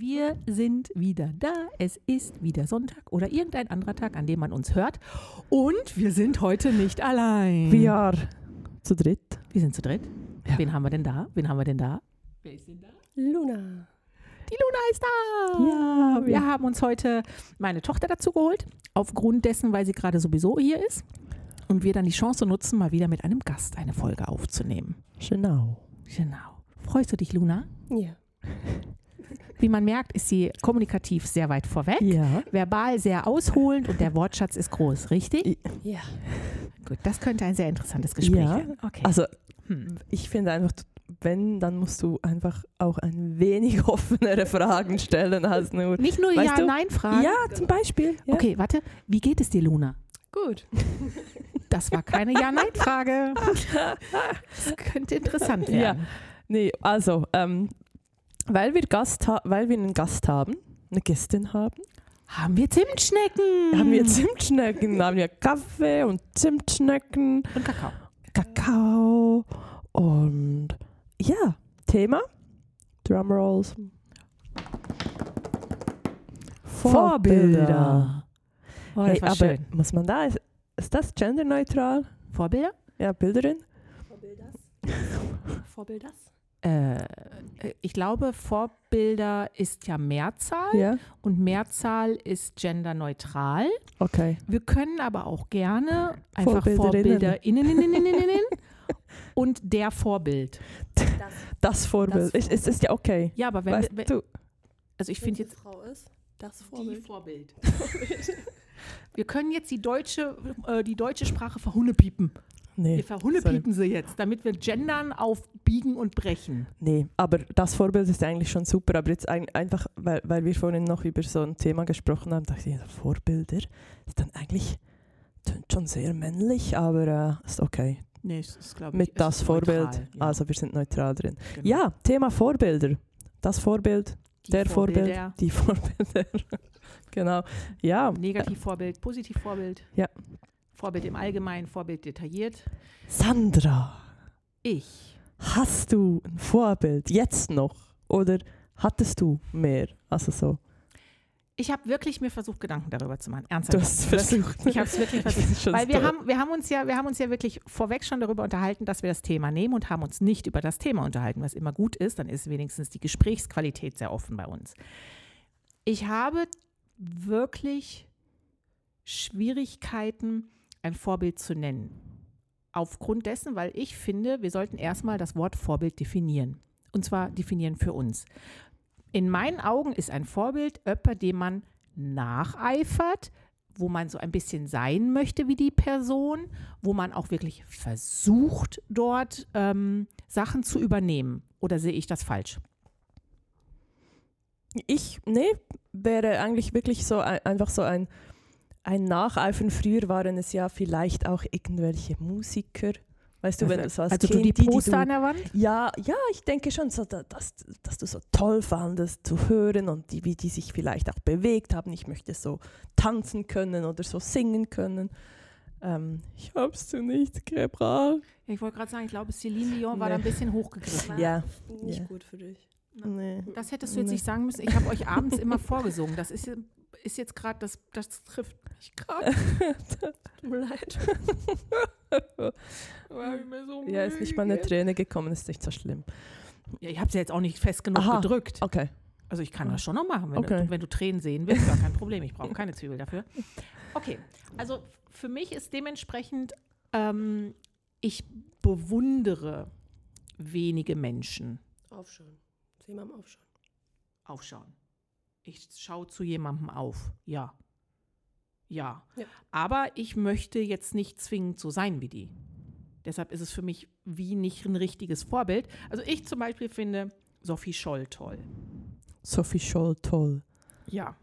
Wir sind wieder da. Es ist wieder Sonntag oder irgendein anderer Tag, an dem man uns hört. Und wir sind heute nicht allein. Wir are zu dritt. Wir sind zu dritt. Ja. Wen haben wir denn da? Wen haben wir denn da? Wer ist denn da? Luna. Die Luna ist da. Ja, wir haben uns heute meine Tochter dazu geholt, aufgrund dessen, weil sie gerade sowieso hier ist. Und wir dann die Chance nutzen, mal wieder mit einem Gast eine Folge aufzunehmen. Genau. Genau. Freust du dich, Luna? Ja. Wie man merkt, ist sie kommunikativ sehr weit vorweg, Ja. verbal sehr ausholend und der Wortschatz ist groß, richtig? Ja. Gut, das könnte ein sehr interessantes Gespräch Ja. werden. Okay. Also Hm. ich finde einfach, wenn, dann musst du einfach auch ein wenig offenere Fragen stellen als nur. Nicht nur? Ja-Nein-Fragen. Ja, zum Beispiel. Ja. Okay, warte. Wie geht es dir, Luna? Gut. Das war keine Ja-Nein-Frage. Das könnte interessant Ja. werden. Nee, also, ähm, weil, wir Gast ha weil wir einen Gast haben, eine Gästin haben, Haben wir Zimtschnecken? haben wir Zimtschnecken, haben wir Kaffee und Zimtschnecken, und Kakao. Kakao und ja, Thema, Drumrolls. Vorbilder. Oh, das Hey, aber schön. muss man da, ist, ist das genderneutral? Vorbilder? Ja, Bilderin? Vorbilders. Vorbilders. Äh, ich glaube, Vorbilder ist ja Mehrzahl Ja, und Mehrzahl ist genderneutral. okay. Wir können aber auch gerne einfach Vorbilderinnen. Vorbilderinnen und der Vorbild. Das, Das Vorbild. Das ist, ist, ist ja okay. Ja, aber wenn, Weißt wenn du, also ich finde es jetzt Frau ist, das die Vorbild. Vorbild. Wir können jetzt die deutsche, äh, die deutsche Sprache verhunnepiepen. Nee. Wir verhunnepiepen sie jetzt, damit wir gendern auf Biegen und Brechen. Nee, aber das Vorbild ist eigentlich schon super. Aber jetzt ein, einfach, weil, weil wir vorhin noch über so ein Thema gesprochen haben, dachte ich, ja, Vorbilder ist dann eigentlich tönt schon sehr männlich, aber äh, ist okay. Nee, ist, glaube Mit das Vorbild. Also wir sind neutral drin. genau. Ja, Thema Vorbilder. Das Vorbild, Die der Vorbild, Vorbilder. die Vorbilder. genau. Ja, Negativvorbild, Positivvorbild. Ja. Vorbild im Allgemeinen, Vorbild detailliert. Sandra, Ich. hast du ein Vorbild jetzt noch? Oder hattest du mehr? Also so. Ich habe wirklich mir versucht, Gedanken darüber zu machen. Ernsthaft. Du hast versucht. Ich habe es wirklich versucht. Weil wir toll. haben, wir, haben uns ja, wir haben uns ja wirklich vorweg schon darüber unterhalten, dass wir das Thema nehmen und haben uns nicht über das Thema unterhalten, was immer gut ist. Dann ist wenigstens die Gesprächsqualität sehr offen bei uns. Ich habe wirklich Schwierigkeiten, ein Vorbild zu nennen. Aufgrund dessen, weil ich finde, wir sollten erstmal das Wort Vorbild definieren. Und zwar definieren für uns. In meinen Augen ist ein Vorbild jemand, dem man nacheifert, wo man so ein bisschen sein möchte wie die Person, wo man auch wirklich versucht, dort ähm, Sachen zu übernehmen. Oder sehe ich das falsch? Ich, nee, wäre eigentlich wirklich so ein, einfach so ein, ein Nacheifern. Früher waren es ja vielleicht auch irgendwelche Musiker. Weißt du, wenn du so als also du Kind, die die, die Poster du, an der Wand? ja, ja, ich denke schon, so, da- dass, dass du so toll fandest zu hören und die, wie die sich vielleicht auch bewegt haben. Ich möchte so tanzen können oder so singen können. Ähm, ich hab's zu nicht gebracht. Ich wollte gerade sagen, ich glaube, Celine Dion war da ein Nee. bisschen hochgegriffen. Ja. Nicht Ja. gut für dich. Nee. Das hättest du jetzt Nee. nicht sagen müssen. Ich habe euch abends immer vorgesungen. Das ist, ist jetzt gerade, das, das trifft mich gerade. Tut mir leid. ja, ist nicht mal eine Träne gekommen, ist nicht so schlimm. Ja, ich habe sie jetzt auch nicht fest genug Aha. gedrückt. Okay. Also ich kann das schon noch machen, wenn, Okay. du, wenn du Tränen sehen willst, gar kein Problem. Ich brauche keine Zwiebel dafür. Okay, also für mich ist dementsprechend, ähm, ich bewundere wenige Menschen Aufschauen. Sieh mal am Aufschauen. aufschauen. Ich schaue zu jemandem auf, ja. Ja. Ja. Aber ich möchte jetzt nicht zwingend so sein wie die. Deshalb ist es für mich wie nicht ein richtiges Vorbild. Also ich zum Beispiel finde Sophie Scholl toll. Sophie Scholl, toll. Ja,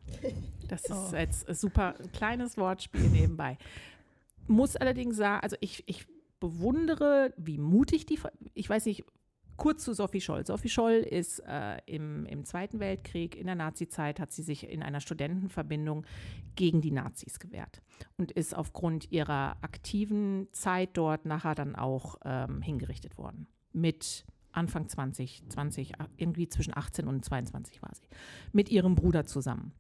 das ist Oh. jetzt ein super ein kleines Wortspiel nebenbei. Muss allerdings sagen, also ich, ich bewundere, wie mutig die, ich weiß nicht, kurz zu Sophie Scholl. Sophie Scholl ist äh, im, im Zweiten Weltkrieg, in der Nazizeit, hat sie sich in einer Studentenverbindung gegen die Nazis gewehrt und ist aufgrund ihrer aktiven Zeit dort nachher dann auch ähm, hingerichtet worden. Mit Anfang 20, 20, a- irgendwie zwischen 18 und 22 war sie, mit ihrem Bruder zusammen.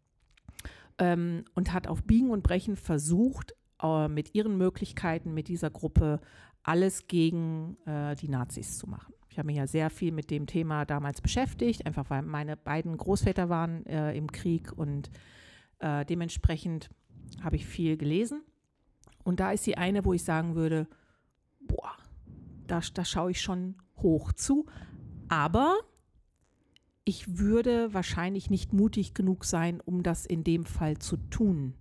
Ähm, und hat auf Biegen und Brechen versucht, äh, mit ihren Möglichkeiten, mit dieser Gruppe alles gegen äh, die Nazis zu machen. Ich habe mich ja sehr viel mit dem Thema damals beschäftigt, einfach weil meine beiden Großväter waren äh, im Krieg und äh, dementsprechend habe ich viel gelesen. Und da ist sie eine, wo ich sagen würde, boah, da, da schaue ich schon hoch zu. Aber ich würde wahrscheinlich nicht mutig genug sein, um das in dem Fall zu tun.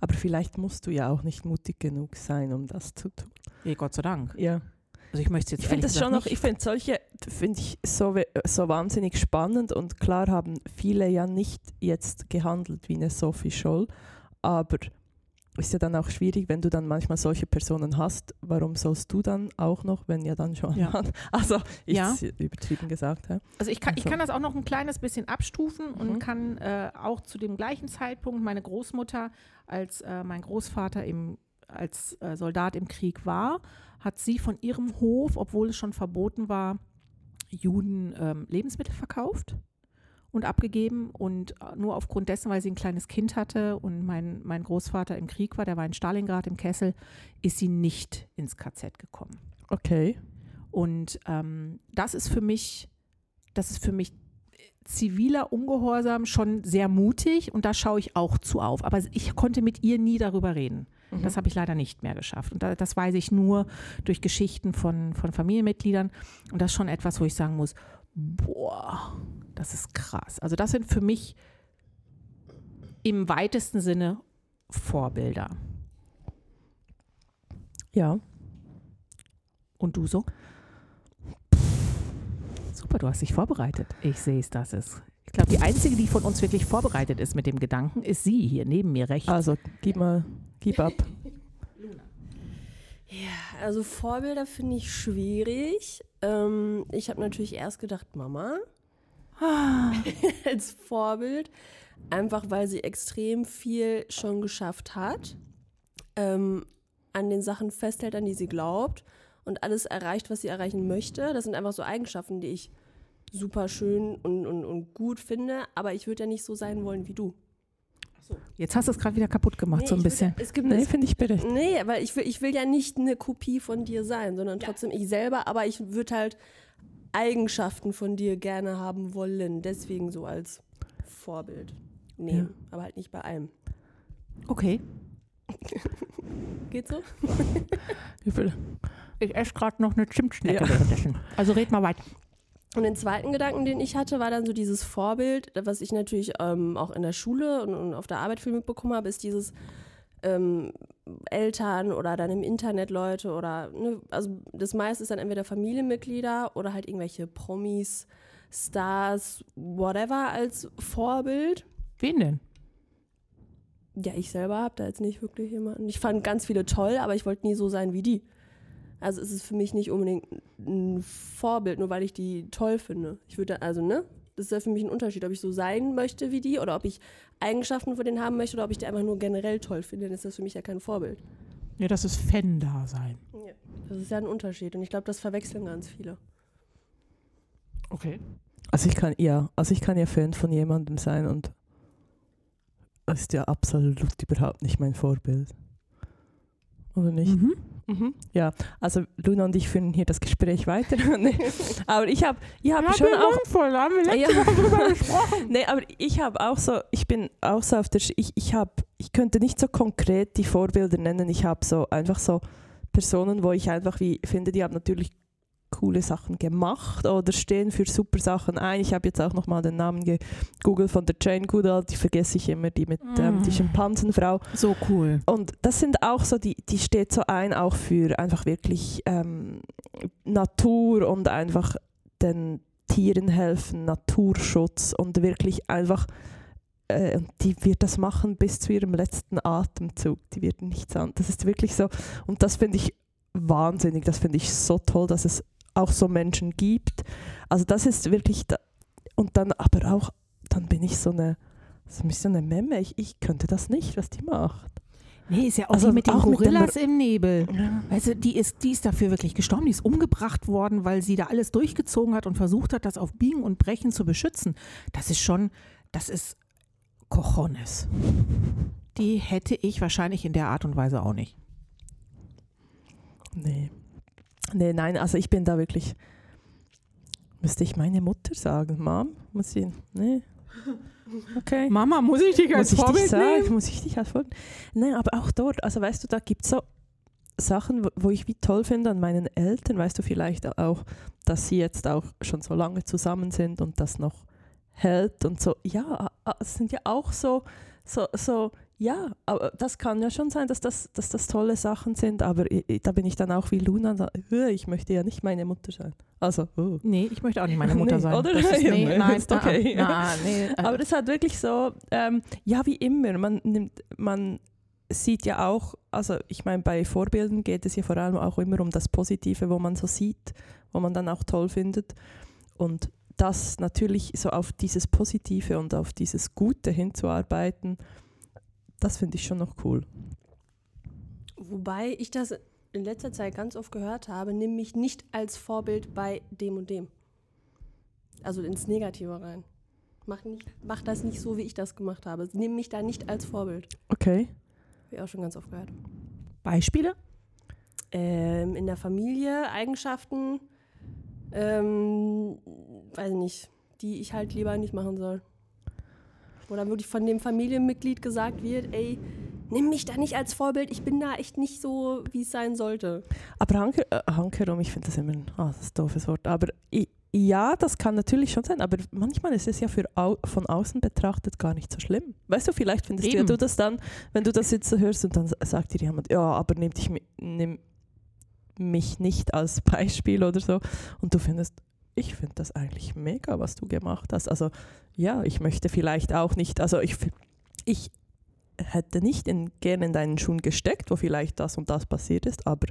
Aber vielleicht musst du ja auch nicht mutig genug sein, um das zu tun. Ja, Gott sei Dank. Ja. Also ich möchte jetzt Ich finde das schon noch, ich finde solche, finde ich so, so wahnsinnig spannend und klar haben viele ja nicht jetzt gehandelt wie eine Sophie Scholl, aber ist ja dann auch schwierig, wenn du dann manchmal solche Personen hast, warum sollst du dann auch noch, wenn ja dann schon Ja. Also, ist Ja. übertrieben gesagt. Ja. Also ich kann, ich Also- kann das auch noch ein kleines bisschen abstufen und Mhm. kann äh, auch zu dem gleichen Zeitpunkt meine Großmutter, als äh, mein Großvater im, als äh, Soldat im Krieg war, hat sie von ihrem Hof, obwohl es schon verboten war, Juden ähm, Lebensmittel verkauft und abgegeben. Und äh, nur aufgrund dessen, weil sie ein kleines Kind hatte und mein, mein Großvater im Krieg war, der war in Stalingrad im Kessel, ist sie nicht ins KZ gekommen. Okay. Und ähm, das ist für mich, das ist für mich ziviler Ungehorsam schon sehr mutig und da schaue ich auch zu auf. Aber ich konnte mit ihr nie darüber reden. Mhm. Das habe ich leider nicht mehr geschafft. Und da, das weiß ich nur durch Geschichten von, von Familienmitgliedern. Und das ist schon etwas, wo ich sagen muss, boah, das ist krass. Also das sind für mich im weitesten Sinne Vorbilder. Ja. Und du so? Super, du hast dich vorbereitet. Ich sehe es, das ist. Ich glaube, die einzige, die von uns wirklich vorbereitet ist mit dem Gedanken, ist sie hier neben mir rechts. Also, gib mal, gib ab. Ja, also Vorbilder finde ich schwierig. Ähm, ich habe natürlich erst gedacht, Mama als Vorbild, einfach weil sie extrem viel schon geschafft hat, ähm, an den Sachen festhält, an die sie glaubt und alles erreicht, was sie erreichen möchte. Das sind einfach so Eigenschaften, die ich super schön und, und, und gut finde, aber ich würde ja nicht so sein wollen wie du. Jetzt hast du es gerade wieder kaputt gemacht, Nee, so ein ich bisschen. Ja, es gibt Nee, finde ich berechtigt. Nee, weil ich will, ich will ja nicht eine Kopie von dir sein, sondern trotzdem ich selber, aber ich würde halt Eigenschaften von dir gerne haben wollen. Deswegen so als Vorbild nehmen. Aber halt nicht bei allem. Okay. Geht so? Viel? Ich esse gerade noch eine Zimtschnecke Ja. Also red mal weiter. Und den zweiten Gedanken, den ich hatte, war dann so dieses Vorbild, was ich natürlich ähm, auch in der Schule und, und auf der Arbeit viel mitbekommen habe, ist dieses ähm, Eltern oder dann im Internet Leute oder, ne, also das meiste ist dann entweder Familienmitglieder oder halt irgendwelche Promis, Stars, whatever als Vorbild. Wen denn? Ja, ich selber habe da jetzt nicht wirklich jemanden. Ich fand ganz viele toll, aber ich wollte nie so sein wie die. Also es ist für mich nicht unbedingt ein Vorbild, nur weil ich die toll finde. Ich würde, also, ne? Das ist ja für mich ein Unterschied, ob ich so sein möchte wie die oder ob ich Eigenschaften von denen haben möchte oder ob ich die einfach nur generell toll finde. Dann ist das für mich ja kein Vorbild. Ja, das ist Fan-Dasein. Das ist ja ein Unterschied und ich glaube, das verwechseln ganz viele. Okay. Also ich kann, ja, also ich kann ja Fan von jemandem sein und das ist ja absolut überhaupt nicht mein Vorbild. Oder nicht? Mhm. Mhm. Ja, also Luna und ich führen hier das Gespräch weiter. Aber ich habe ich hab schon auch voll, haben wir Ja. Drüber gesprochen. Nee, aber ich habe auch so, ich bin auch so auf der, Sch- ich, ich habe, ich könnte nicht so konkret die Vorbilder nennen. Ich habe so einfach so Personen, wo ich einfach wie finde, die haben natürlich coole Sachen gemacht oder stehen für super Sachen ein. Ich habe jetzt auch nochmal den Namen gegoogelt von der Jane Goodall, die vergesse ich immer, die mit ähm, die Mm. Schimpansenfrau. So cool. Und das sind auch so, die, die steht so ein, auch für einfach wirklich ähm, Natur und einfach den Tieren helfen, Naturschutz und wirklich einfach, äh, und die wird das machen bis zu ihrem letzten Atemzug. Die wird nichts an. Das ist wirklich so, und das finde ich wahnsinnig, das finde ich so toll, dass es auch so Menschen gibt. Also das ist wirklich, da, und dann aber auch, dann bin ich so eine, so ein bisschen eine Memme. Ich, ich könnte das nicht, was die macht. Nee, ist ja auch Also die mit den auch mit Gorillas im Nebel. Ja. Weißt du, die ist, die ist dafür wirklich gestorben, die ist umgebracht worden, weil sie da alles durchgezogen hat und versucht hat, das auf Biegen und Brechen zu beschützen. Das ist schon, das ist Cojones. Die hätte ich wahrscheinlich in der Art und Weise auch nicht. Nee. Nee, nein, also ich bin da wirklich. Müsste ich meine Mutter sagen? Mom? Muss ich. Nee. Okay. Mama, muss ich dich muss ich dich sagen? Muss ich dich als Vorbild? Nein, aber auch dort, also weißt du, da gibt es so Sachen, wo, wo ich wie toll finde an meinen Eltern, weißt du vielleicht auch, dass sie jetzt auch schon so lange zusammen sind und das noch hält und so. Ja, es sind ja auch so, so, so ja, aber das kann ja schon sein, dass das, dass das tolle Sachen sind, aber da bin ich dann auch wie Luna, und sage, "Äh, ich möchte ja nicht meine Mutter sein. Also, oh. Nee, ich möchte auch nicht meine Mutter Nee, sein. oder? Das ist, Ja, nee, nee, nein, ist okay. Na, nee, äh, Aber das ist halt wirklich so, ähm, ja, wie immer. Man, nimmt, man sieht ja auch, also ich meine, bei Vorbildern geht es ja vor allem auch immer um das Positive, wo man so sieht, wo man dann auch toll findet. Und das natürlich so auf dieses Positive und auf dieses Gute hinzuarbeiten, das finde ich schon noch cool. Wobei ich das in letzter Zeit ganz oft gehört habe, nimm mich nicht als Vorbild bei dem und dem. Also ins Negative rein. Mach, nicht, mach das nicht so, wie ich das gemacht habe. Nimm mich da nicht als Vorbild. Okay. Habe ich auch schon ganz oft gehört. Beispiele? Ähm, in der Familie Eigenschaften, ähm, weiß ich nicht, die ich halt lieber nicht machen soll. Oder wirklich von dem Familienmitglied gesagt wird, ey, nimm mich da nicht als Vorbild, ich bin da echt nicht so, wie es sein sollte. Aber Hanker, äh, Hankerum, ich finde das immer ein, ah, das ist ein doofes Wort, aber i- ja, das kann natürlich schon sein, aber manchmal ist es ja für au von außen betrachtet gar nicht so schlimm. Weißt du, vielleicht findest Eben. du das dann, wenn du das jetzt so hörst und dann sagt dir jemand, ja, aber nimm, dich, nimm mich nicht als Beispiel oder so und du findest, ich finde das eigentlich mega, was du gemacht hast. Also ja, ich möchte vielleicht auch nicht, also ich, ich hätte nicht in, gerne in deinen Schuhen gesteckt, wo vielleicht das und das passiert ist, aber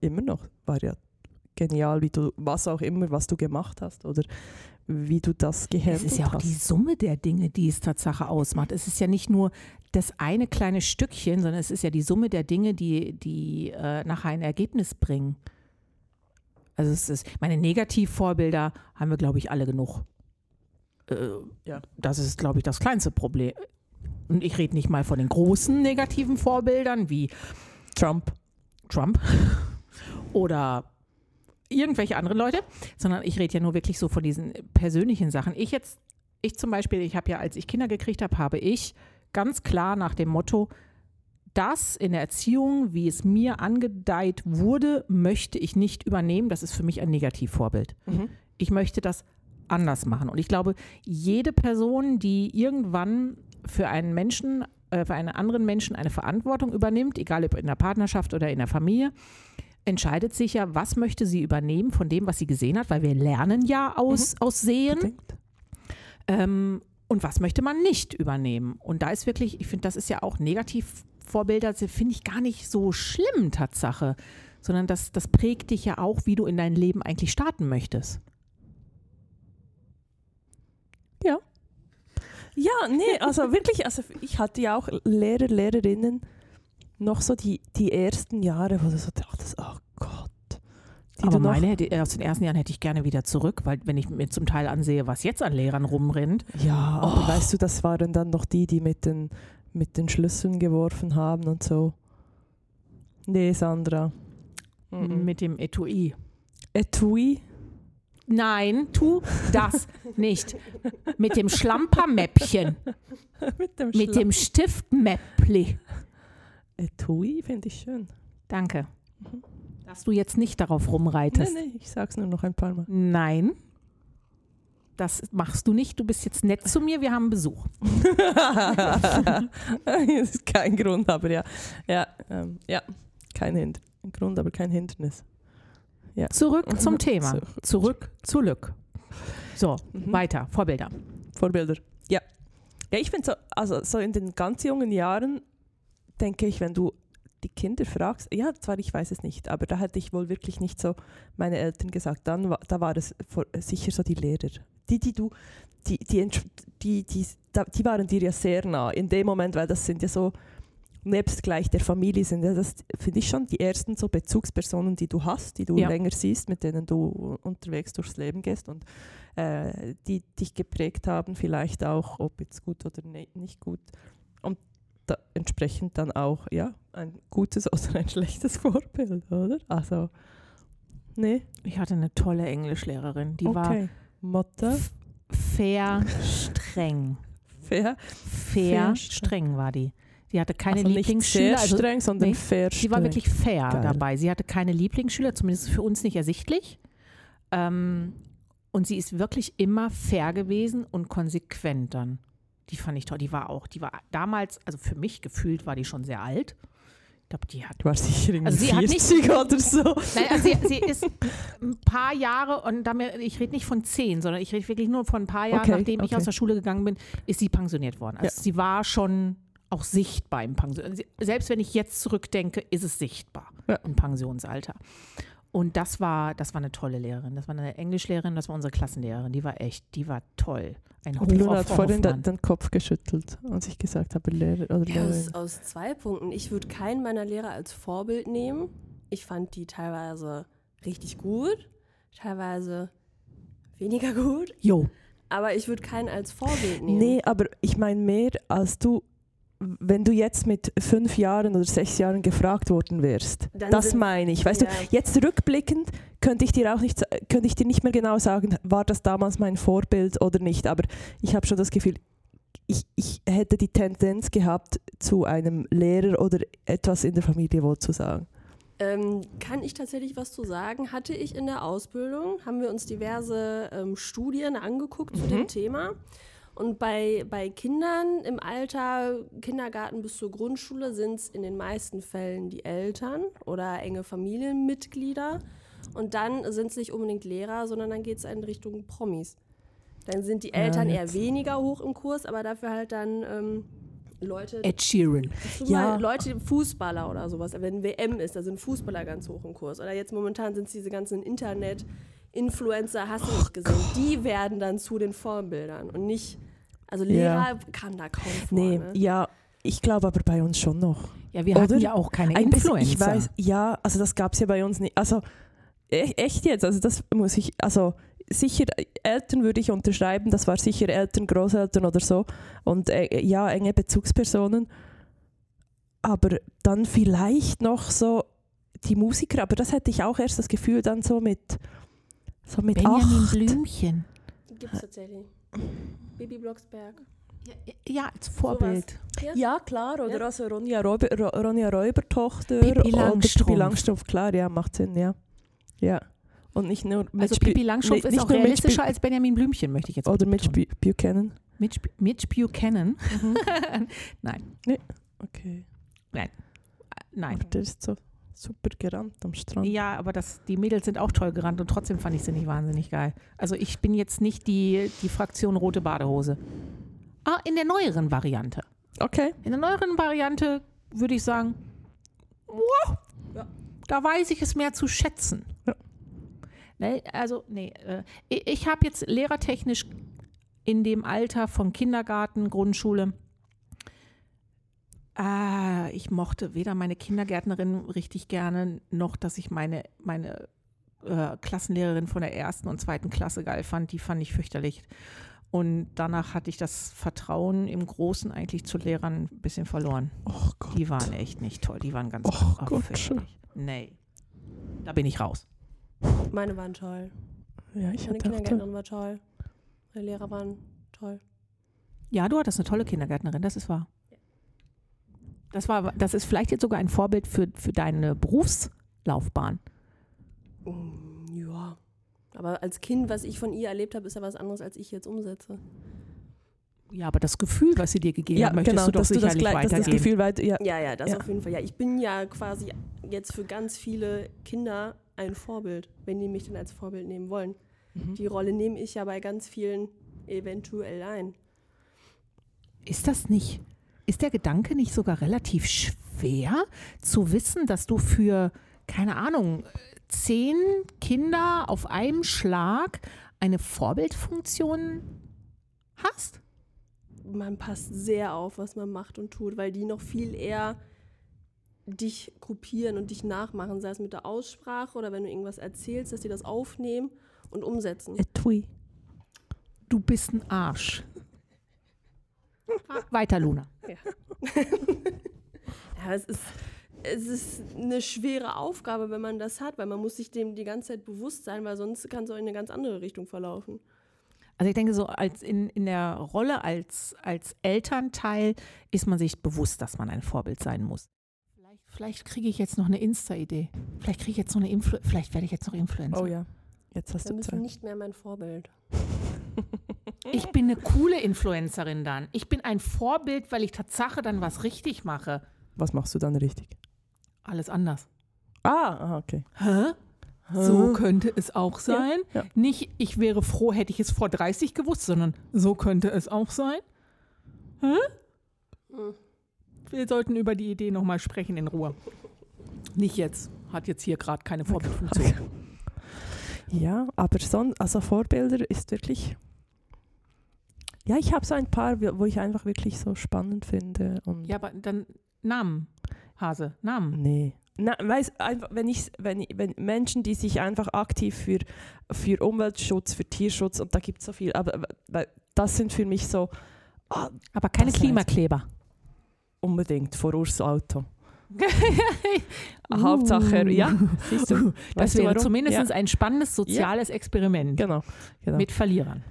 immer noch war ja genial, wie du, was auch immer, was du gemacht hast oder wie du das Es gehandelt ist ja auch hast. die Summe der Dinge, die es Tatsache ausmacht. Es ist ja nicht nur das eine kleine Stückchen, sondern es ist ja die Summe der Dinge, die, die äh, nachher ein Ergebnis bringen. Also es ist, meine Negativvorbilder haben wir, glaube ich, alle genug. Äh, Ja. Das ist, glaube ich, das kleinste Problem. Und ich rede nicht mal von den großen negativen Vorbildern wie Trump. Trump oder irgendwelche anderen Leute, sondern ich rede ja nur wirklich so von diesen persönlichen Sachen. Ich jetzt, ich zum Beispiel, ich habe ja, als ich Kinder gekriegt habe, habe ich ganz klar nach dem Motto, das in der Erziehung, wie es mir angedeiht wurde, möchte ich nicht übernehmen. Das ist für mich ein Negativvorbild. Mhm. Ich möchte das anders machen. Und ich glaube, jede Person, die irgendwann für einen Menschen, äh, für einen anderen Menschen eine Verantwortung übernimmt, egal ob in der Partnerschaft oder in der Familie, entscheidet sich ja, was möchte sie übernehmen von dem, was sie gesehen hat, weil wir lernen ja aus, aus Sehen. Ähm, und was möchte man nicht übernehmen? Und da ist wirklich, ich finde, das ist ja auch Negativvorbilder, das finde ich gar nicht so schlimm, Tatsache, sondern das, das prägt dich ja auch, wie du in dein Leben eigentlich starten möchtest. Ja, nee, also wirklich, also ich hatte ja auch Lehrer, Lehrerinnen, noch so die, die ersten Jahre, wo du so dachtest, oh Gott. Die Aber meine hätte, aus den ersten Jahren hätte ich gerne wieder zurück, weil wenn ich mir zum Teil ansehe, was jetzt an Lehrern rumrennt, Ja, Oh. weißt du, das waren dann noch die, die mit den, mit den Schlüsseln geworfen haben und so. Nee, Sandra. Mhm. mit dem Etui. Etui? Nein, tu das nicht. Mit dem Schlampermäppchen, mit dem mit dem Stiftmäppli. Etui finde ich schön. Danke. Mhm. Dass du jetzt nicht darauf Nee, rumreitest. nee, ich sag's nur noch ein paar Mal. Nein. Das machst du nicht. Du bist jetzt nett zu mir. Wir haben Besuch. das ist kein Grund, aber ja. Ja, ähm, ja. kein Hind Grund, aber kein Hindernis. Zurück zum Thema. Zurück. Zurück zu Lück. So, Mhm. weiter. Vorbilder. Vorbilder. Ja. Ja, ich finde so, also so in den ganz jungen Jahren denke ich, wenn du die Kinder fragst, ja, zwar ich weiß es nicht, aber da hätte ich wohl wirklich nicht so meine Eltern gesagt. Dann da war es sicher so die Lehrer. Die, die du, die, die, die, die, waren dir ja sehr nah in dem Moment, weil das sind ja so nebst gleich der Familie sind ja das, finde ich schon, die ersten so Bezugspersonen, die du hast, die du länger siehst, mit denen du unterwegs durchs Leben gehst und äh, die dich geprägt haben, vielleicht auch, ob jetzt gut oder ne, nicht gut. Und da, entsprechend dann auch, ja, ein gutes oder ein schlechtes Vorbild, oder? Also, nee, Ich hatte eine tolle Englischlehrerin, die war okay. Motto, f- fair streng. fair. Fair Fair streng war die. Die hatte keine also nicht Lieblingsschüler. sehr Also streng, sondern nee, fair sie war wirklich fair Geil. dabei. Sie hatte keine Lieblingsschüler, zumindest für uns nicht ersichtlich. Ähm, und sie ist wirklich immer fair gewesen und konsequent dann. Die fand ich toll. Die war auch, die war damals, also für mich gefühlt, war die schon sehr alt. Ich glaube, die hat Ich war sicher Also sie hat nicht- 40 oder so. Nein, also sie, sie ist ein paar Jahre und damit, ich rede nicht von zehn, sondern ich rede wirklich nur von ein paar Jahren, Okay, nachdem ich okay. aus der Schule gegangen bin, ist sie pensioniert worden. Also sie war schon auch sichtbar im Pension. sie- Selbst wenn ich jetzt zurückdenke, ist es sichtbar Ja. im Pensionsalter. Und das war, das war eine tolle Lehrerin. Das war eine Englischlehrerin, das war unsere Klassenlehrerin. Die war echt, die war toll. Ein Und Luna hat vorhin den, den Kopf geschüttelt, als ich gesagt habe, Lehrer oder Ja, aus, Lehrerin. aus zwei Punkten. Ich würde keinen meiner Lehrer als Vorbild nehmen. Ich fand die teilweise richtig gut, teilweise weniger gut, Jo, aber ich würde keinen als Vorbild nehmen. Nee, aber ich meine mehr, als du, wenn du jetzt mit fünf Jahren oder sechs Jahren gefragt worden wärst. Dann das meine ich. Weißt Ja. du, jetzt rückblickend könnte ich dir auch nicht, könnte ich dir nicht mehr genau sagen, war das damals mein Vorbild oder nicht. Aber ich habe schon das Gefühl, ich, ich hätte die Tendenz gehabt, zu einem Lehrer oder etwas in der Familie wohl zu sagen. Ähm, kann ich tatsächlich was zu sagen? Hatte ich in der Ausbildung, haben wir uns diverse ähm, Studien angeguckt zu Mhm. dem Thema. Und bei, bei Kindern im Alter, Kindergarten bis zur Grundschule, sind es in den meisten Fällen die Eltern oder enge Familienmitglieder. Und dann sind es nicht unbedingt Lehrer, sondern dann geht es in Richtung Promis. Dann sind die Eltern eher jetzt. weniger hoch im Kurs, aber dafür halt dann ähm, Leute, Ed Sheeran. Ja. Leute, Fußballer oder sowas, wenn WM ist, da sind Fußballer ganz hoch im Kurs. Oder jetzt momentan sind es diese ganzen Internet-Influencer, hast du nicht gesehen. Die werden dann zu den Vorbildern und nicht, also Lehrer kam da kaum vor. Nee, ne? ja, ich glaube aber bei uns schon noch. Ja, wir hatten Oder? ja auch keine Ein bisschen, Influencer. ich weiß, ja, also das gab es ja bei uns nicht. Also e- echt jetzt, also das muss ich, also sicher Eltern würde ich unterschreiben, das war sicher Eltern, Großeltern oder so und äh, ja, enge Bezugspersonen. Aber dann vielleicht noch so die Musiker, aber das hätte ich auch erst das Gefühl dann so mit so mit Benjamin acht. Blümchen. Gibt es tatsächlich. Baby Blocksberg. Ja, als Vorbild. Ja, klar, oder Ja. also Ronja, Räuber, Ro- Ronja Räubertochter oder Langstrumpf. Pippi Langstrumpf, klar, ja, macht Sinn, ja. Ja. Und nicht nur mit Also Pippi Langstrumpf nee, ist nicht auch realistischer als Benjamin Blümchen, möchte ich jetzt Oder Mitch betonen. Bu- Buchanan. Mitch, Mitch Buchanan? Nein, Okay. nein. Aber der ist so super gerannt am Strand. Ja, aber das, die Mädels sind auch toll gerannt und trotzdem fand ich sie nicht wahnsinnig geil. Also ich bin jetzt nicht die, die Fraktion rote Badehose. Ah, in der neueren Variante. Okay. In der neueren Variante würde ich sagen, wow, Ja. da weiß ich es mehr zu schätzen. Ja. Ne, also, nee, äh, ich, ich habe jetzt lehrertechnisch in dem Alter von Kindergarten, Grundschule, ah, ich mochte weder meine Kindergärtnerin richtig gerne, noch dass ich meine, meine äh, Klassenlehrerin von der ersten und zweiten Klasse geil fand. Die fand ich fürchterlich. Und danach hatte ich das Vertrauen im Großen eigentlich zu Lehrern ein bisschen verloren. Oh Gott. Die waren echt nicht toll. Die waren ganz Och Gott, fürchterlich. Nee. Da bin ich raus. Meine waren toll. Ja, ich Meine hatte auch da, Kindergärtnerin war toll. Meine Lehrer waren toll. Ja, du hattest eine tolle Kindergärtnerin, das ist wahr. Das, war, das ist vielleicht jetzt sogar ein Vorbild für, für deine Berufslaufbahn. Mm, Ja. Aber als Kind, was ich von ihr erlebt habe, ist ja was anderes, als ich jetzt umsetze. Ja, aber das Gefühl, was sie dir gegeben ja, hat, möchtest genau, du doch dass du das, sicherlich dass das weitergeben. Gefühl weiter, ja. Ja, ja, das Ja. auf jeden Fall. Ja, ich bin ja quasi jetzt für ganz viele Kinder ein Vorbild, wenn die mich denn als Vorbild nehmen wollen. Mhm. Die Rolle nehme ich ja bei ganz vielen eventuell ein. Ist das nicht, ist der Gedanke nicht sogar relativ schwer zu wissen, dass du für, keine Ahnung, zehn Kinder auf einem Schlag eine Vorbildfunktion hast? Man passt sehr auf, was man macht und tut, weil die noch viel eher dich gruppieren und dich nachmachen, sei es mit der Aussprache oder wenn du irgendwas erzählst, dass die das aufnehmen und umsetzen. Etui. Du bist ein Arsch. Weiter, Luna. Ja, es ist, es ist eine schwere Aufgabe, wenn man das hat, weil man muss sich dem die ganze Zeit bewusst sein, weil sonst kann es auch in eine ganz andere Richtung verlaufen. Also ich denke, so als in, in der Rolle als, als Elternteil ist man sich bewusst, dass man ein Vorbild sein muss. Vielleicht, vielleicht kriege ich jetzt noch eine Insta-Idee. Vielleicht kriege ich jetzt noch eine Influ vielleicht werde ich jetzt noch Influencer. Oh ja. Jetzt hast Dann du bist du Zeit. nicht mehr mein Vorbild. Ich bin eine coole Influencerin dann. Ich bin ein Vorbild, weil ich Tatsache dann was richtig mache. Was machst du dann richtig? Alles anders. Ah, okay. Hä? So könnte es auch sein. ja. Nicht, ich wäre froh, hätte ich es vor 30 gewusst, sondern so könnte es auch sein. Hä? Wir sollten über die Idee nochmal sprechen in Ruhe. Nicht jetzt. Hat jetzt hier gerade keine Vorbildfunktion. Ja, aber son also Vorbilder ist wirklich. Ja, ich habe so ein paar, wo ich einfach wirklich so spannend finde. Und Ja, aber dann Namen, Hase, Namen. Nee. Na, weiß, einfach, wenn ich, wenn, wenn Menschen, die sich einfach aktiv für, für Umweltschutz, für Tierschutz, und da gibt es so viel, aber das sind für mich so ah, Aber keine Das heißt- Klimakleber. unbedingt vor Urs Auto. Hauptsache, ja, siehst du. Uh, Das wäre zumindest Ja, ein spannendes soziales Experiment genau. genau. mit Verlierern.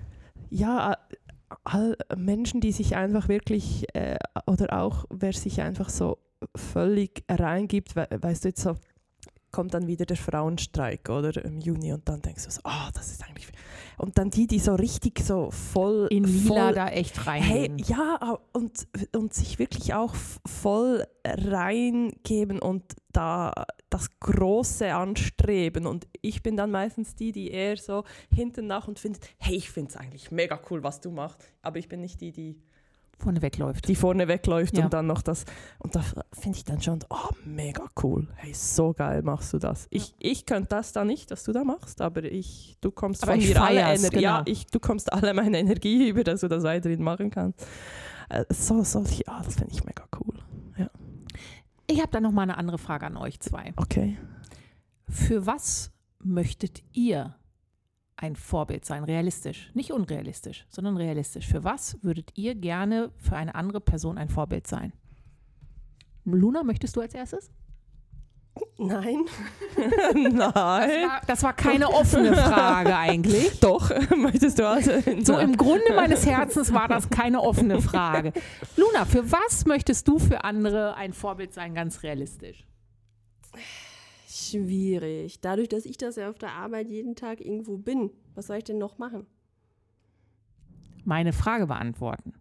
ja, all Menschen, die sich einfach wirklich, äh, oder auch wer sich einfach so völlig reingibt, we weißt du, jetzt so kommt dann wieder der Frauenstreik oder im Juni und dann denkst du so, ah, das ist eigentlich. Und dann die, die so richtig so voll. In Lila voll, da echt Hey, reingehen. ja, und, und sich wirklich auch voll reingeben und da das Große anstreben. Und ich bin dann meistens die, die eher so hinten nach und findet, hey, ich finde es eigentlich mega cool, was du machst. Aber ich bin nicht die, die, Vorne wegläuft. die vorne wegläuft Ja. und dann noch das. Und da finde ich dann schon, oh, mega cool. Hey, so geil machst du das. Ich, ich könnte das da nicht, was du da machst, aber ich, du kommst Aber von mir alle Energie. Ja, genau. ich, du kommst alle meine Energie über, dass du das weiterhin machen kannst. Äh, so, solche, ah, das finde ich mega cool. Ich habe da noch mal eine andere Frage an euch zwei. Okay. Für was möchtet ihr ein Vorbild sein? Realistisch. Nicht unrealistisch, sondern realistisch. Für was würdet ihr gerne für eine andere Person ein Vorbild sein? Luna, möchtest du als erstes? Nein. Nein. Das war, das war keine offene Frage eigentlich. Doch, möchtest du also. So im Grunde meines Herzens war das keine offene Frage. Luna, für was möchtest du für andere ein Vorbild sein, ganz realistisch? Schwierig. Dadurch, dass ich das ja auf der Arbeit jeden Tag irgendwo bin, was soll ich denn noch machen? Meine Frage beantworten.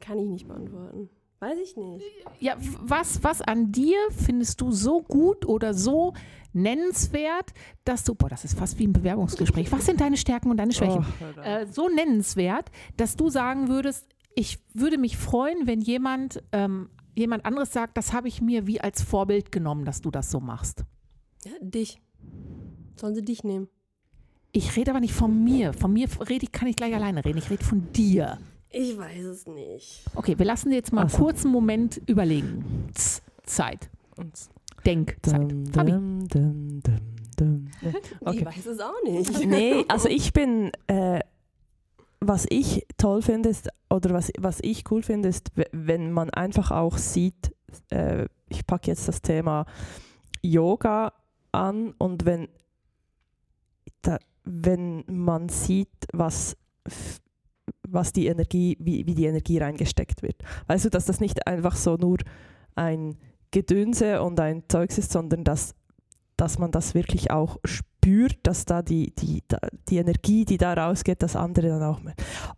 Kann ich nicht beantworten. Weiß ich nicht. Ja, was, was an dir findest du so gut oder so nennenswert, dass du, boah, das ist fast wie ein Bewerbungsgespräch. Was sind deine Stärken und deine Schwächen? Oh, Äh, so nennenswert, dass du sagen würdest, ich würde mich freuen, wenn jemand, ähm, jemand anderes sagt, das habe ich mir wie als Vorbild genommen, dass du das so machst. Ja, dich. Sollen sie dich nehmen? Ich rede aber nicht von mir. Von mir rede ich, kann ich gleich alleine reden. Ich rede von dir. Ich weiß es nicht. Okay, wir lassen dir jetzt mal einen kurzen Moment überlegen. Z Zeit. Denkzeit. Fabi. dum, dum, dum, dum. Okay. Ich weiß es auch nicht. Nee, also ich bin, äh, was ich toll finde, ist, oder was, was ich cool finde, ist, wenn man einfach auch sieht, äh, ich packe jetzt das Thema Yoga an und wenn, da, wenn man sieht, was, was die Energie, wie, wie die Energie reingesteckt wird. Weißt du, dass das nicht einfach so nur ein Gedönse und ein Zeugs ist, sondern dass, dass man das wirklich auch spürt, dass da die, die, die Energie, die da rausgeht, das andere dann auch mehr.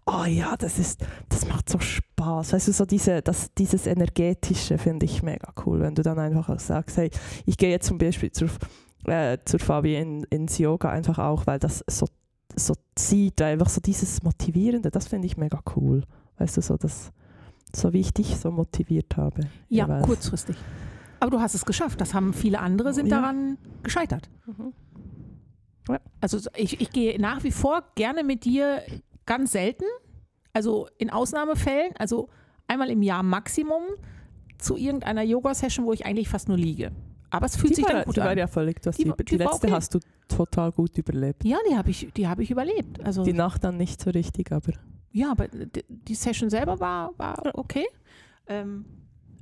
Oh ja, das ist, das macht so Spaß. Weißt du, so diese, das, dieses Energetische finde ich mega cool, wenn du dann einfach auch sagst, hey, ich gehe jetzt zum Beispiel zur, äh, zur Fabi in, ins Yoga einfach auch, weil das so, so zieht, einfach so dieses Motivierende, das finde ich mega cool. Weißt du, so das, so wie ich dich so motiviert habe. Ja, jeweils. kurzfristig. Aber du hast es geschafft. Das haben viele andere, sind Ja. daran gescheitert. Mhm. Also ich, ich gehe nach wie vor gerne mit dir ganz selten, also in Ausnahmefällen, also einmal im Jahr Maximum, zu irgendeiner Yoga-Session, wo ich eigentlich fast nur liege. Aber es fühlt die sich war, dann gut die an. war ja völlig, du hast Die die, die, letzte okay. hast du total gut überlebt. ja, die habe ich, die hab ich überlebt. Also, Die Nacht dann nicht so richtig, aber ja, aber die, Session selber war, war okay. Ähm,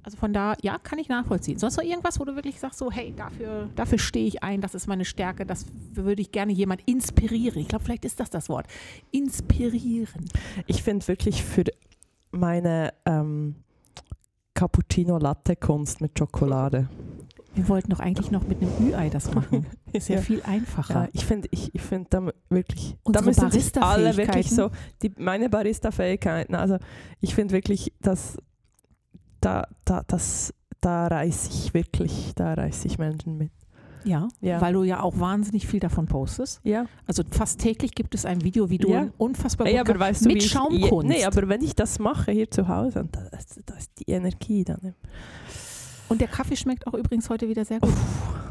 also von da, ja, kann ich nachvollziehen. Sonst noch irgendwas, wo du wirklich sagst, so, hey, dafür, dafür stehe ich ein, das ist meine Stärke, das würde ich gerne jemand inspirieren. Ich glaube, vielleicht ist das das Wort. Inspirieren. ich finde wirklich für meine ähm, Cappuccino Latte Kunst mit Schokolade. Wir wollten doch eigentlich noch mit einem Ü-Ei das machen. Ist ja, Ja. viel einfacher. Ja, ich finde, ich, ich finde da wirklich, da Unsere müssen sich alle wirklich so, die, meine Barista-Fähigkeiten, also ich finde wirklich, dass da, da, das, da reiße ich wirklich, da reiße ich Menschen mit. Ja, Ja. weil du ja auch wahnsinnig viel davon postest. Ja, Also fast täglich gibt es ein Video, wie du Ja. unfassbar gut aber weißt du, mit wie ich, Schaumkunst. Nee, aber wenn ich das mache hier zu Hause, da, ist- da ist die Energie dann im Und der Kaffee schmeckt auch übrigens heute wieder sehr gut.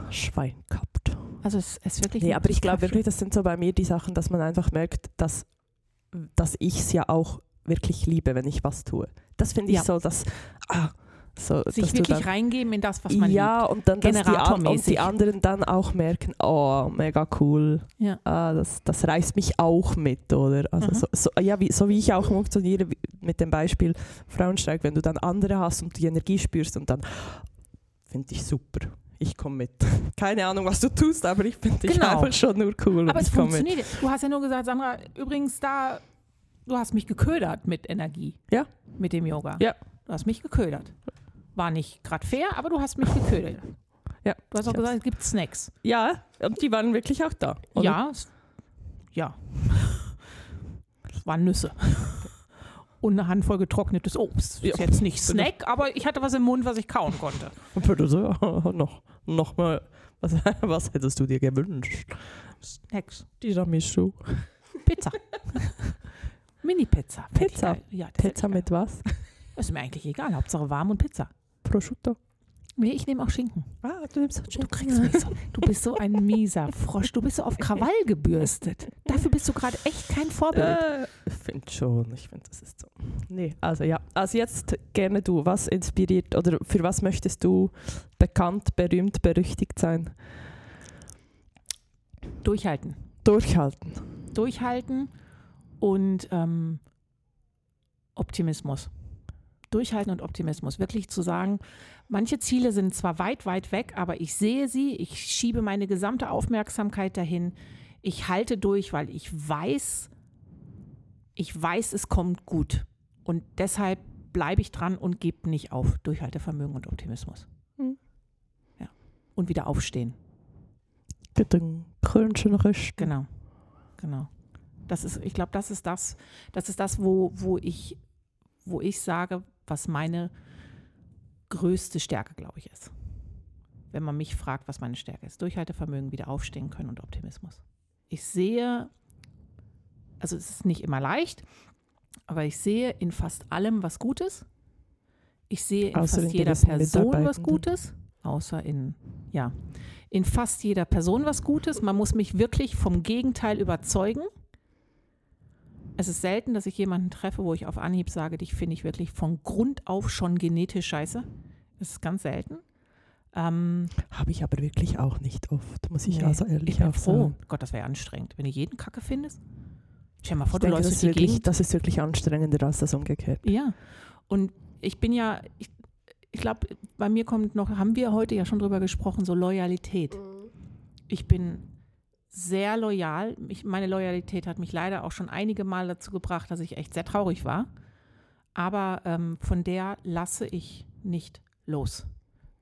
Schwein gehabt. Also es ist wirklich Nee, aber ich glaube wirklich, das sind so bei mir die Sachen, dass man einfach merkt, dass, dass ich es ja auch wirklich liebe, wenn ich was tue. Das finde ich Ja. so, dass, ah, so, sich wirklich dann, reingeben in das, was man ja, und dann, dass die, und die anderen dann auch merken, oh, mega cool. Ja. Ah, das, das reißt mich auch mit, oder? Also Mhm. so, so, ja, wie, so wie ich auch funktioniere mit dem Beispiel Frauenstreik, wenn du dann lieber hast und die Energie spürst und dann finde ich super. Ich komme mit. Keine Ahnung, was du tust, aber ich finde dich Genau. einfach schon nur cool. Aber es komm mit. funktioniert. Du hast ja nur gesagt, Sandra, übrigens da, du hast mich geködert mit Energie. Ja. Mit dem Yoga. Ja. Du hast mich geködert. War nicht gerade fair, aber du hast mich geködert. Ja, Du hast auch gesagt, es gibt Snacks. Ja, und die waren wirklich auch da. oder? Ja. Ja. Es waren Nüsse. Und eine Handvoll getrocknetes Obst. Ist Ja. jetzt nicht Snack, aber ich hatte was im Mund, was ich kauen konnte. Du so, noch, noch mal, was, was hättest du dir gewünscht? Snacks. Tiramisu. Pizza. Mini-Pizza. Pizza. geil. Ja, Pizza mit was? Ist mir eigentlich egal. Hauptsache warm und Pizza. Prosciutto. Nee, ich nehme auch Schinken. Ah, du nimmst auch Du kriegst mich so. Du bist so ein mieser Frosch. Du bist so auf Krawall gebürstet. Dafür bist du gerade echt kein Vorbild. Äh, ich finde schon, ich finde, das ist so. Nee, also ja. Also jetzt gerne du. Was inspiriert oder für was möchtest du bekannt, berühmt, berüchtigt sein? Durchhalten. Durchhalten. Durchhalten und ähm, Optimismus. Durchhalten und Optimismus. Wirklich zu sagen, manche Ziele sind zwar weit, weit weg, aber ich sehe sie, ich schiebe meine gesamte Aufmerksamkeit dahin. Ich halte durch, weil ich weiß, ich weiß, es kommt gut. Und deshalb bleibe ich dran und gebe nicht auf. Durchhaltevermögen und Optimismus. Hm. Ja. Und wieder aufstehen. Gedung. Krönchen richten. Genau, genau. Das ist, ich glaube, das ist das, das ist das, wo, wo ich, wo ich sage, was meine größte Stärke, glaube ich, ist. Wenn man mich fragt, was meine Stärke ist. Durchhaltevermögen, wieder aufstehen können und Optimismus. Ich sehe, also es ist nicht immer leicht, aber ich sehe in fast allem was Gutes. Ich sehe in Außer fast in jeder Person was. Gutes, außer in, ja, in fast jeder Person was Gutes. Man muss mich wirklich vom Gegenteil überzeugen. Es ist selten, dass ich jemanden treffe, wo ich auf Anhieb sage, dich finde ich wirklich von Grund auf schon genetisch scheiße. Das ist ganz selten. Ähm, Habe ich aber wirklich auch nicht oft, muss ich nee, also ich ehrlich bin auch froh. sagen. Gott, das wäre anstrengend. Wenn du jeden Kacke findest. Stell mal vor, Ich du denke, läufst das durch die wirklich, Gegend. das ist wirklich anstrengender als das umgekehrt. Ja. Und ich bin ja, ich, ich glaube, bei mir kommt noch, haben wir heute ja schon drüber gesprochen, so Loyalität. Ich bin sehr loyal. Ich, meine Loyalität hat mich leider auch schon einige Mal dazu gebracht, dass ich echt sehr traurig war. Aber ähm, von der lasse ich nicht los,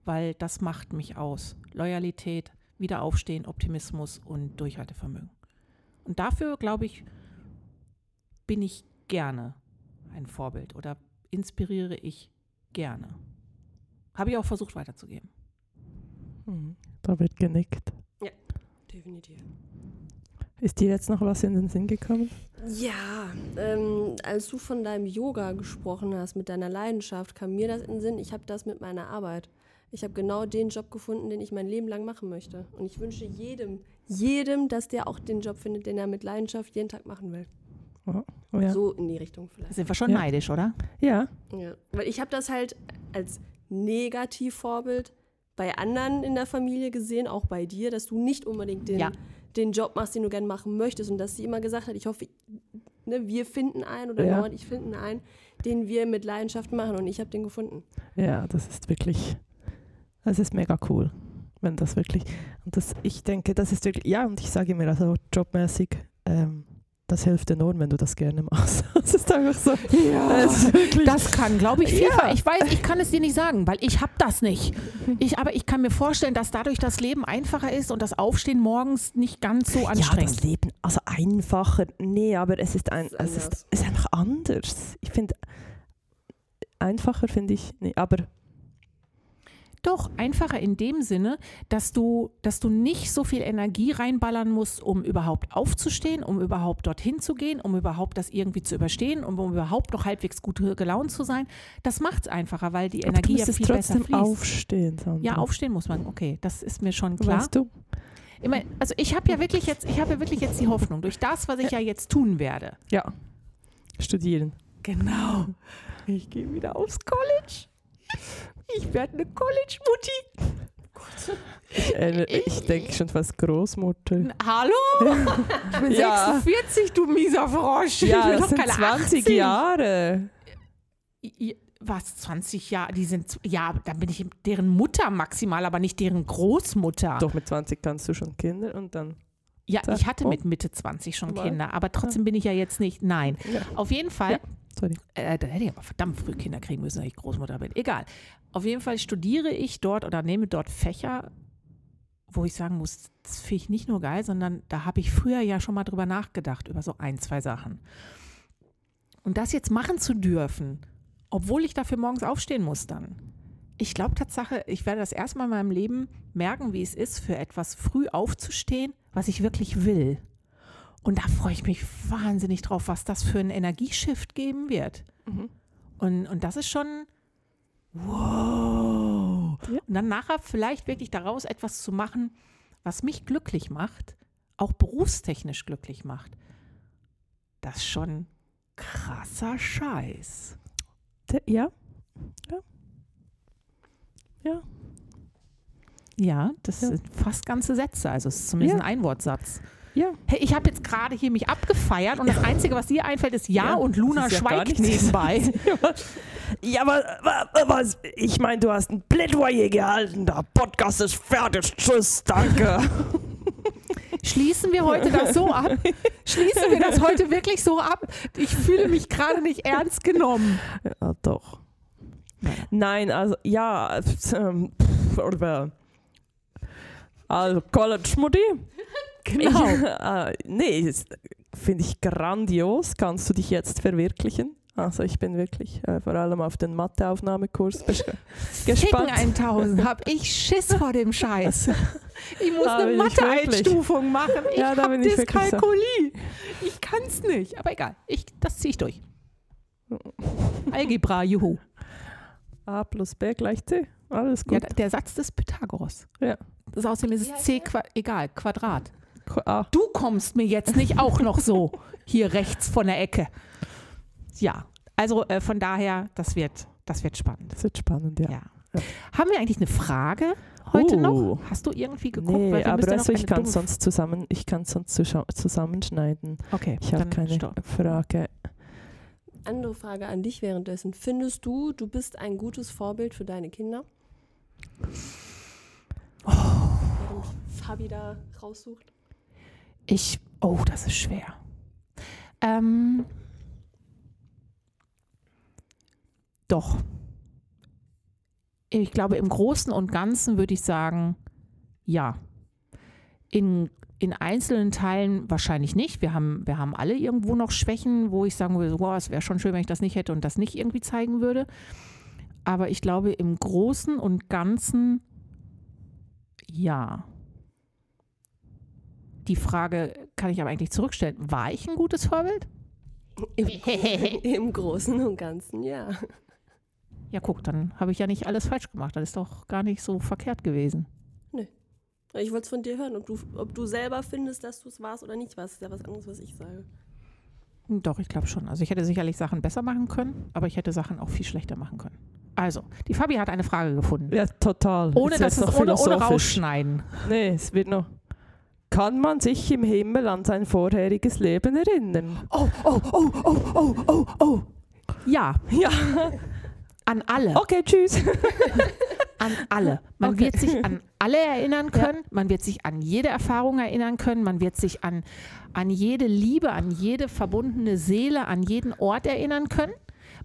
weil das macht mich aus. Loyalität, Wiederaufstehen, Optimismus und Durchhaltevermögen. Und dafür, glaube ich, bin ich gerne ein Vorbild oder inspiriere ich gerne. Habe ich auch versucht weiterzugeben. Mhm. Da wird genickt. Definitiv. Ist dir jetzt noch was in den Sinn gekommen? Ja, ähm, als du von deinem Yoga gesprochen hast, mit deiner Leidenschaft, kam mir das in den Sinn, ich habe das mit meiner Arbeit. Ich habe genau den Job gefunden, den ich mein Leben lang machen möchte. Und ich wünsche jedem, jedem, dass der auch den Job findet, den er mit Leidenschaft jeden Tag machen will. Ja. So in die Richtung Da vielleicht. sind wir schon Ja. neidisch, oder? ja. Ja. Weil ich habe das halt als Negativvorbild bei anderen in der Familie gesehen, auch bei dir, dass du nicht unbedingt den, Ja. den Job machst, den du gerne machen möchtest und dass sie immer gesagt hat, ich hoffe, ne, wir finden einen oder Ja. Laura und ich finden einen, den wir mit Leidenschaft machen und ich habe den gefunden. Ja, das ist wirklich, das ist mega cool, wenn das wirklich, und das, ich denke, das ist wirklich, ja, und ich sage mir also jobmäßig, ähm, das hilft enorm, wenn du das gerne machst. Das ist einfach so. ist wirklich, Das kann, glaube ich, viel. Ja. Ich weiß, ich kann es dir nicht sagen, weil ich habe das nicht. Ich, aber ich kann mir vorstellen, dass dadurch das Leben einfacher ist und das Aufstehen morgens nicht ganz so ja, anstrengend. das Leben, also einfacher, nee, aber es ist, ein, Es ist es ist einfach anders. Ich finde, einfacher finde ich, nee, aber Doch, einfacher in dem Sinne, dass du, dass du nicht so viel Energie reinballern musst, um überhaupt aufzustehen, um überhaupt dorthin zu gehen, um überhaupt das irgendwie zu überstehen, um, um überhaupt noch halbwegs gut gelaunt zu sein. Das macht es einfacher, weil die Energie ja viel besser trotzdem fließt. aufstehen. Sandra. Ja, aufstehen muss man. Okay, das ist mir schon klar. Weißt du? Ich mein, also ich habe ja wirklich jetzt, ich habe ja wirklich jetzt die Hoffnung, durch das, was ich ja jetzt tun werde. Ja. Studieren. Genau. Ich gehe wieder aufs College. Ich werde eine College-Mutti. Ich, äh, ich denke schon fast Großmutter. Hallo? Ich bin Ja. 46, du mieser Frosch. ich Ja, bin das doch sind keine 20 18. Jahre. Was, 20 Jahre? Die sind, ja, dann bin ich deren Mutter maximal, aber nicht deren Großmutter. Doch, mit 20 kannst du schon Kinder und dann. Ja, ich hatte oh. mit Mitte 20 schon. Kinder, aber trotzdem bin ich ja jetzt nicht, nein. Ja. Auf jeden Fall. Sorry. Äh, da hätte ich aber verdammt früh Kinder kriegen müssen, wenn ich Großmutter bin. Egal. Auf jeden Fall studiere ich dort oder nehme dort Fächer, wo ich sagen muss, das finde ich nicht nur geil, sondern da habe ich früher ja schon mal drüber nachgedacht, über so ein, zwei Sachen. Und das jetzt machen zu dürfen, obwohl ich dafür morgens aufstehen muss dann. Ich glaube Tatsache, ich werde das erste Mal in meinem Leben merken, wie es ist, für etwas früh aufzustehen, was ich wirklich will. Und da freue ich mich wahnsinnig drauf, was das für einen Energieshift geben wird. Mhm. Und, und das ist schon wow. Ja. Und dann nachher vielleicht wirklich daraus etwas zu machen, was mich glücklich macht, auch berufstechnisch glücklich macht. Das ist schon krasser Scheiß. Ja. Ja. Ja. Ja, das Ja. sind fast ganze Sätze. Also es ist zumindest Ja. ein Einwortsatz. Ja. Hey, ich habe jetzt gerade hier mich abgefeiert und das Einzige, was dir einfällt, ist Ja, Ja, und Luna schweigt nebenbei. Ja, aber wa- was? Ich meine, du hast ein Plädoyer gehalten. Der Podcast ist fertig. Tschüss, danke. Schließen wir heute das so ab? Schließen wir das heute wirklich so ab? Ich fühle mich gerade nicht ernst genommen. ja, doch. Nein, also ja, ähm, also College Mutti. Genau. Ich, äh, nee, das finde ich grandios. Kannst du dich jetzt verwirklichen? Also ich bin wirklich äh, vor allem auf den Matheaufnahmekurs bes- Ficken gespannt. 1000, hab ich Schiss vor dem Scheiß. Ich muss Da eine. Mathe-Einstufung machen. Ich Ja, da hab wirklich so. Dyskalkulie. Ich kann's nicht. Aber egal, ich, das ziehe ich durch. Algebra, juhu. A plus B gleich C. Alles Ja, gut. der Satz des Pythagoras. Ja. Das außerdem ist es C, Qua egal, Quadrat. Qu- A. Du kommst mir jetzt nicht auch noch so hier rechts von der Ecke. Ja, also äh, von daher, das wird, das wird spannend. Das wird spannend, ja. Ja. Ja. Haben wir eigentlich eine Frage heute Oh. noch? Hast du irgendwie geguckt? Nee, aber also ich kann sonst zusammen, ich kann sonst zusammenschneiden. Okay, Ich habe keine stopp. Frage. Andere Frage an dich währenddessen. Findest du, du bist ein gutes Vorbild für deine Kinder? Während Fabi da raussucht. Ich, oh, das ist schwer. Ähm, doch. Ich glaube, im Großen und Ganzen würde ich sagen, ja. In, in einzelnen Teilen wahrscheinlich nicht. Wir haben, wir haben alle irgendwo noch Schwächen, wo ich sagen würde, wow, es wäre schon schön, wenn ich das nicht hätte und das nicht irgendwie zeigen würde. Aber ich glaube, im Großen und Ganzen, ja. Die Frage kann ich aber eigentlich zurückstellen. War ich ein gutes Vorbild? Im, Im Großen und Ganzen, ja. Ja, guck, dann habe ich ja nicht alles falsch gemacht. Das ist doch gar nicht so verkehrt gewesen. Ich wollte es von dir hören, ob du, ob du selber findest, dass du es warst oder nicht warst. Das ist ja was anderes, was ich sage. Doch, ich glaube schon. Also ich hätte sicherlich Sachen besser machen können, aber ich hätte Sachen auch viel schlechter machen können. Also, die Fabi hat eine Frage gefunden. Ja, total. Ohne, Jetzt dass es ohne, ohne rausschneiden. Nee, es wird noch. Kann man sich im Himmel an sein vorheriges Leben erinnern? Oh, oh, oh, oh, oh, oh, oh. Ja, Ja. An alle. Okay, tschüss. An alle. Man Okay. wird sich an alle erinnern können, man wird sich an jede Erfahrung erinnern können, man wird sich an, an jede Liebe, an jede verbundene Seele, an jeden Ort erinnern können.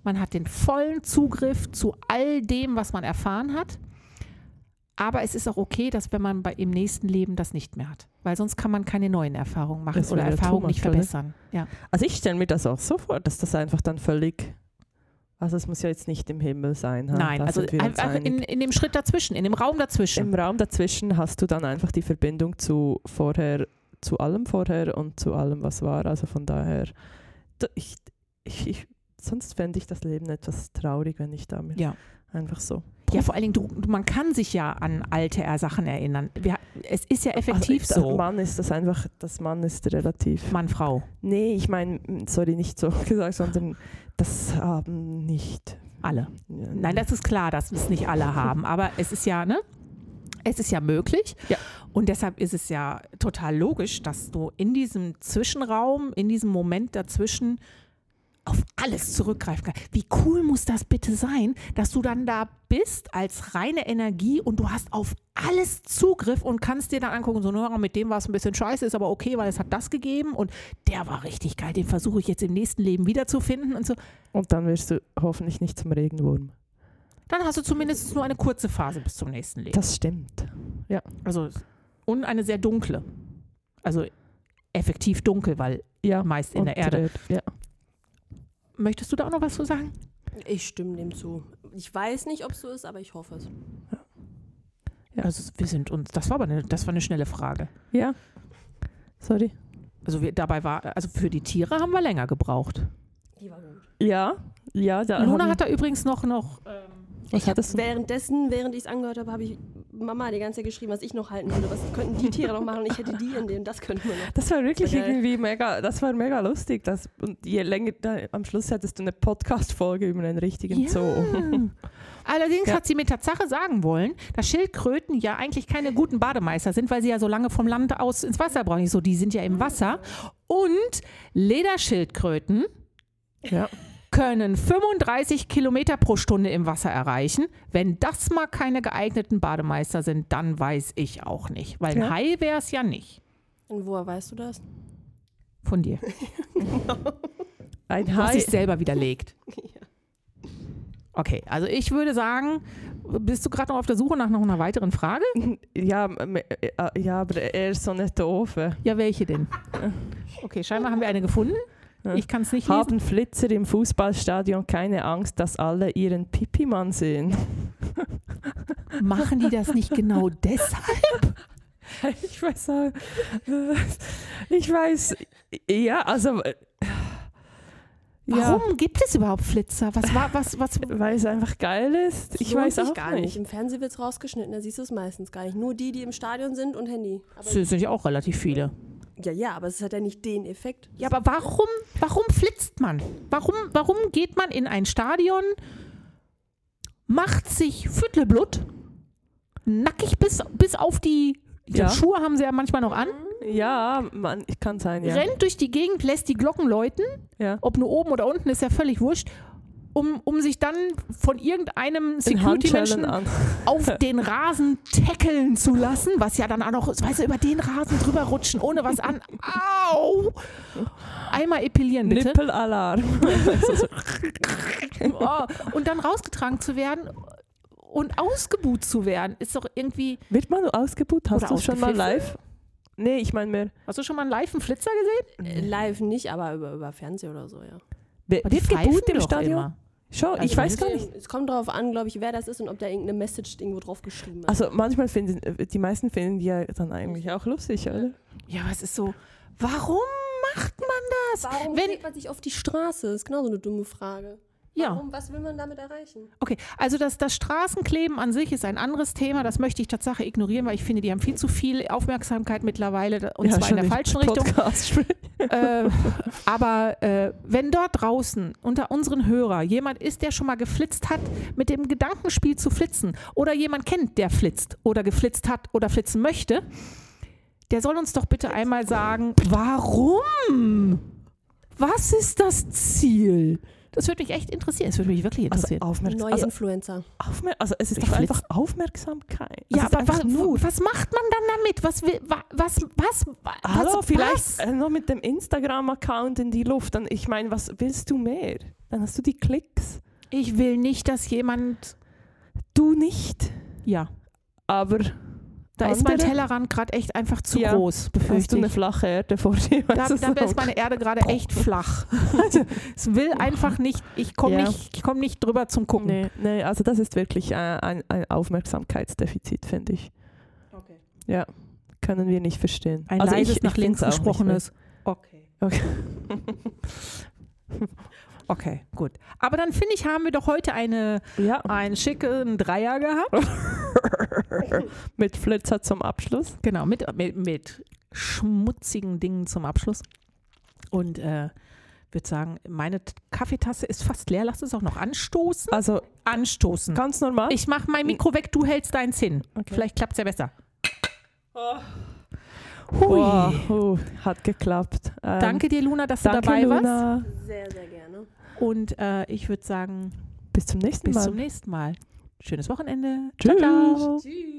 Man hat den vollen Zugriff zu all dem, was man erfahren hat. Aber es ist auch okay, dass wenn man bei, im nächsten Leben das nicht mehr hat. Weil sonst kann man keine neuen Erfahrungen machen Das oder Erfahrungen nicht verbessern. Ja. Also ich stelle mir das auch so vor, dass das einfach dann völlig. Also es muss ja jetzt nicht im Himmel sein. ha? Nein, also einfach in, in dem Schritt dazwischen, in dem Raum dazwischen. Im Raum dazwischen hast du dann einfach die Verbindung zu vorher, zu allem vorher und zu allem, was war. Also von daher, da- ich, ich, ich, sonst fände ich das Leben etwas traurig, wenn ich damit Ja. einfach so. Ja, vor allen Dingen, du, man kann sich ja an alte Sachen erinnern. Wir, es ist ja effektiv also, so. Mann ist das einfach, das Mann ist relativ. Mann, Frau, Nee, ich meine, sorry, nicht so gesagt, sondern das haben nicht. alle. Nein, das ist klar, dass es nicht alle haben. Aber es ist ja, ne? Es ist ja möglich. Ja. Und deshalb ist es ja total logisch, dass du in diesem Zwischenraum, in diesem Moment dazwischen auf alles zurückgreifen kannst. Wie cool muss das bitte sein, dass du dann da bist als reine Energie und du hast auf alles Zugriff und kannst dir dann angucken, so, na, mit dem war es ein bisschen scheiße, ist aber okay, weil es hat das gegeben und der war richtig geil, den versuche ich jetzt im nächsten Leben wiederzufinden und so. Und dann wirst du hoffentlich nicht zum Regenwurm. Dann hast du zumindest nur eine kurze Phase bis zum nächsten Leben. Das stimmt. Also und eine sehr dunkle. Also effektiv dunkel, weil Ja. meist in der Erde. Ja. Möchtest du da auch noch was zu sagen? Ich stimme dem zu. Ich weiß nicht, ob es so ist, aber ich hoffe es. Ja. Also wir sind uns, das war aber eine, das war eine schnelle Frage. ja. Sorry. Also wir, dabei war, also für die Tiere haben wir länger gebraucht. Die war gut. Ja. Ja, da Luna hat da übrigens noch, noch ähm, was hattest du? Währenddessen, während ich es angehört habe, habe ich Mama die ganze Zeit geschrieben, was ich noch halten würde. Was könnten die Tiere noch machen? Und ich hätte die in dem, das könnten wir noch. Das war wirklich Das war irgendwie mega, das war mega lustig. Das, und je länger, da, am Schluss hattest du eine Podcast-Folge über einen richtigen Zoo. Allerdings Ja. hat sie mir Tatsache sagen wollen, dass Schildkröten ja eigentlich keine guten Bademeister sind, weil sie ja so lange vom Land aus ins Wasser brauchen. Ich so, die sind ja im Wasser. Und Lederschildkröten Ja. Können 35 Kilometer pro Stunde im Wasser erreichen. Wenn das mal keine geeigneten Bademeister sind, dann weiß ich auch nicht. Weil ein Ja. Hai wäre es ja nicht. Und woher weißt du das? Von dir. Ein Hai. dich selber widerlegt. Okay, also ich würde sagen, bist du gerade noch auf der Suche nach noch einer weiteren Frage? Ja, m- äh, ja, aber er ist so eine doofe. Ja, welche denn? Okay, scheinbar haben wir eine gefunden. Ja. Ich kann es nicht lesen. Haben Flitzer im Fußballstadion keine Angst, dass alle ihren Pipimann sehen? Machen die das nicht genau deshalb? Ich weiß auch. Ich weiß. Ja, also. äh, Ja, Warum gibt es überhaupt Flitzer? Was war, was, was? weil es einfach geil ist. Ich weiß sich auch gar nicht. Im Fernsehen wird es rausgeschnitten, da siehst du es meistens gar nicht. Nur die, die im Stadion sind und Handy. Aber, Das sind ja auch relativ viele. Ja, ja, aber es hat ja nicht den Effekt. Ja, aber warum, warum flitzt man? Warum, warum geht man in ein Stadion, macht sich Füttelblut, nackig bis, bis auf die, die Ja. Schuhe haben sie ja manchmal noch an, Ja, man, ich kann sein, ja. rennt durch die Gegend, lässt die Glocken läuten, ja. ob nur oben oder unten, ist ja völlig wurscht, um, um sich dann von irgendeinem Security-Menschen an. auf den Rasen tackeln zu lassen, was ja dann auch noch, weißt du, über den Rasen drüber rutschen, ohne was an. Au! Einmal epilieren, bitte. Nippelalarm. Oh, und dann rausgetragen zu werden und ausgebuht zu werden, ist doch irgendwie. Wird man ausgebucht? Hast du schon mal live? Nee, ich meine mehr. Hast du schon mal einen live einen Flitzer gesehen? Äh, Live nicht, aber über, über Fernsehen oder so, ja. Wird geboot im Stadion? immer. Schon, Also ich weiß gar nicht. Es kommt darauf an, glaube ich, wer das ist und ob da irgendeine Message irgendwo drauf geschrieben ist. Also manchmal finden, die meisten finden die ja dann eigentlich auch lustig, oder? Ja, aber es ist so. Warum macht man das? Warum wenn- legt man sich auf die Straße? Das ist genau so eine dumme Frage. Ja. Warum, was will man damit erreichen? Okay, also das, das Straßenkleben an sich ist ein anderes Thema. Das möchte ich tatsächlich ignorieren, weil ich finde, die haben viel zu viel Aufmerksamkeit mittlerweile und zwar in der falschen Richtung. Äh, aber äh, wenn dort draußen unter unseren Hörer jemand ist, der schon mal geflitzt hat, mit dem Gedankenspiel zu flitzen oder jemand kennt, der flitzt oder geflitzt hat oder flitzen möchte, der soll uns doch bitte einmal sagen, warum? Was ist das Ziel? Das würde mich echt interessieren. Das würde mich wirklich Also, interessieren. aufmerksam, Neue also, Influencer. aufmer also es ist Ich doch einfach Aufmerksamkeit. Es ja, aber einfach was, was macht man dann damit? Was, will, wa- was, was, was, Hallo, was, vielleicht was? äh, noch mit dem Instagram-Account in die Luft. Dann, ich meine, was willst du mehr? Dann hast du die Klicks. Ich will nicht, dass jemand, Du nicht, ja, aber da ist mein Andere? Tellerrand gerade echt einfach zu Ja, groß, hast du befürchte eine flache Erde vor dir. Da, da ist meine Erde gerade echt flach. Also, es will einfach nicht, ich komme Ja. nicht, ich komm nicht drüber zum Gucken. Nee, nee, also das ist wirklich äh, ein, ein Aufmerksamkeitsdefizit, finde ich. Okay. Ja, können wir nicht verstehen. Ein also leises ich, nach ich links gesprochenes. Okay. Okay. Okay, gut. Aber dann finde ich, haben wir doch heute eine, Ja, einen schicken Dreier gehabt. mit Flitzer zum Abschluss. Genau, mit, mit, mit schmutzigen Dingen zum Abschluss. Und äh, würde sagen, meine Kaffeetasse ist fast leer. Lass es auch noch anstoßen. Also Anstoßen. ganz normal. Ich mache mein Mikro weg, du hältst deins hin. Okay. Vielleicht klappt es ja besser. Hui. Wow, oh, hat geklappt. Ähm, Danke dir, Luna, dass du danke, dabei warst. Luna. Sehr, sehr gerne. Und äh, ich würde sagen, Bis zum nächsten bis Mal. zum nächsten Mal. Schönes Wochenende. Tschüss. Ciao, ciao. Tschüss.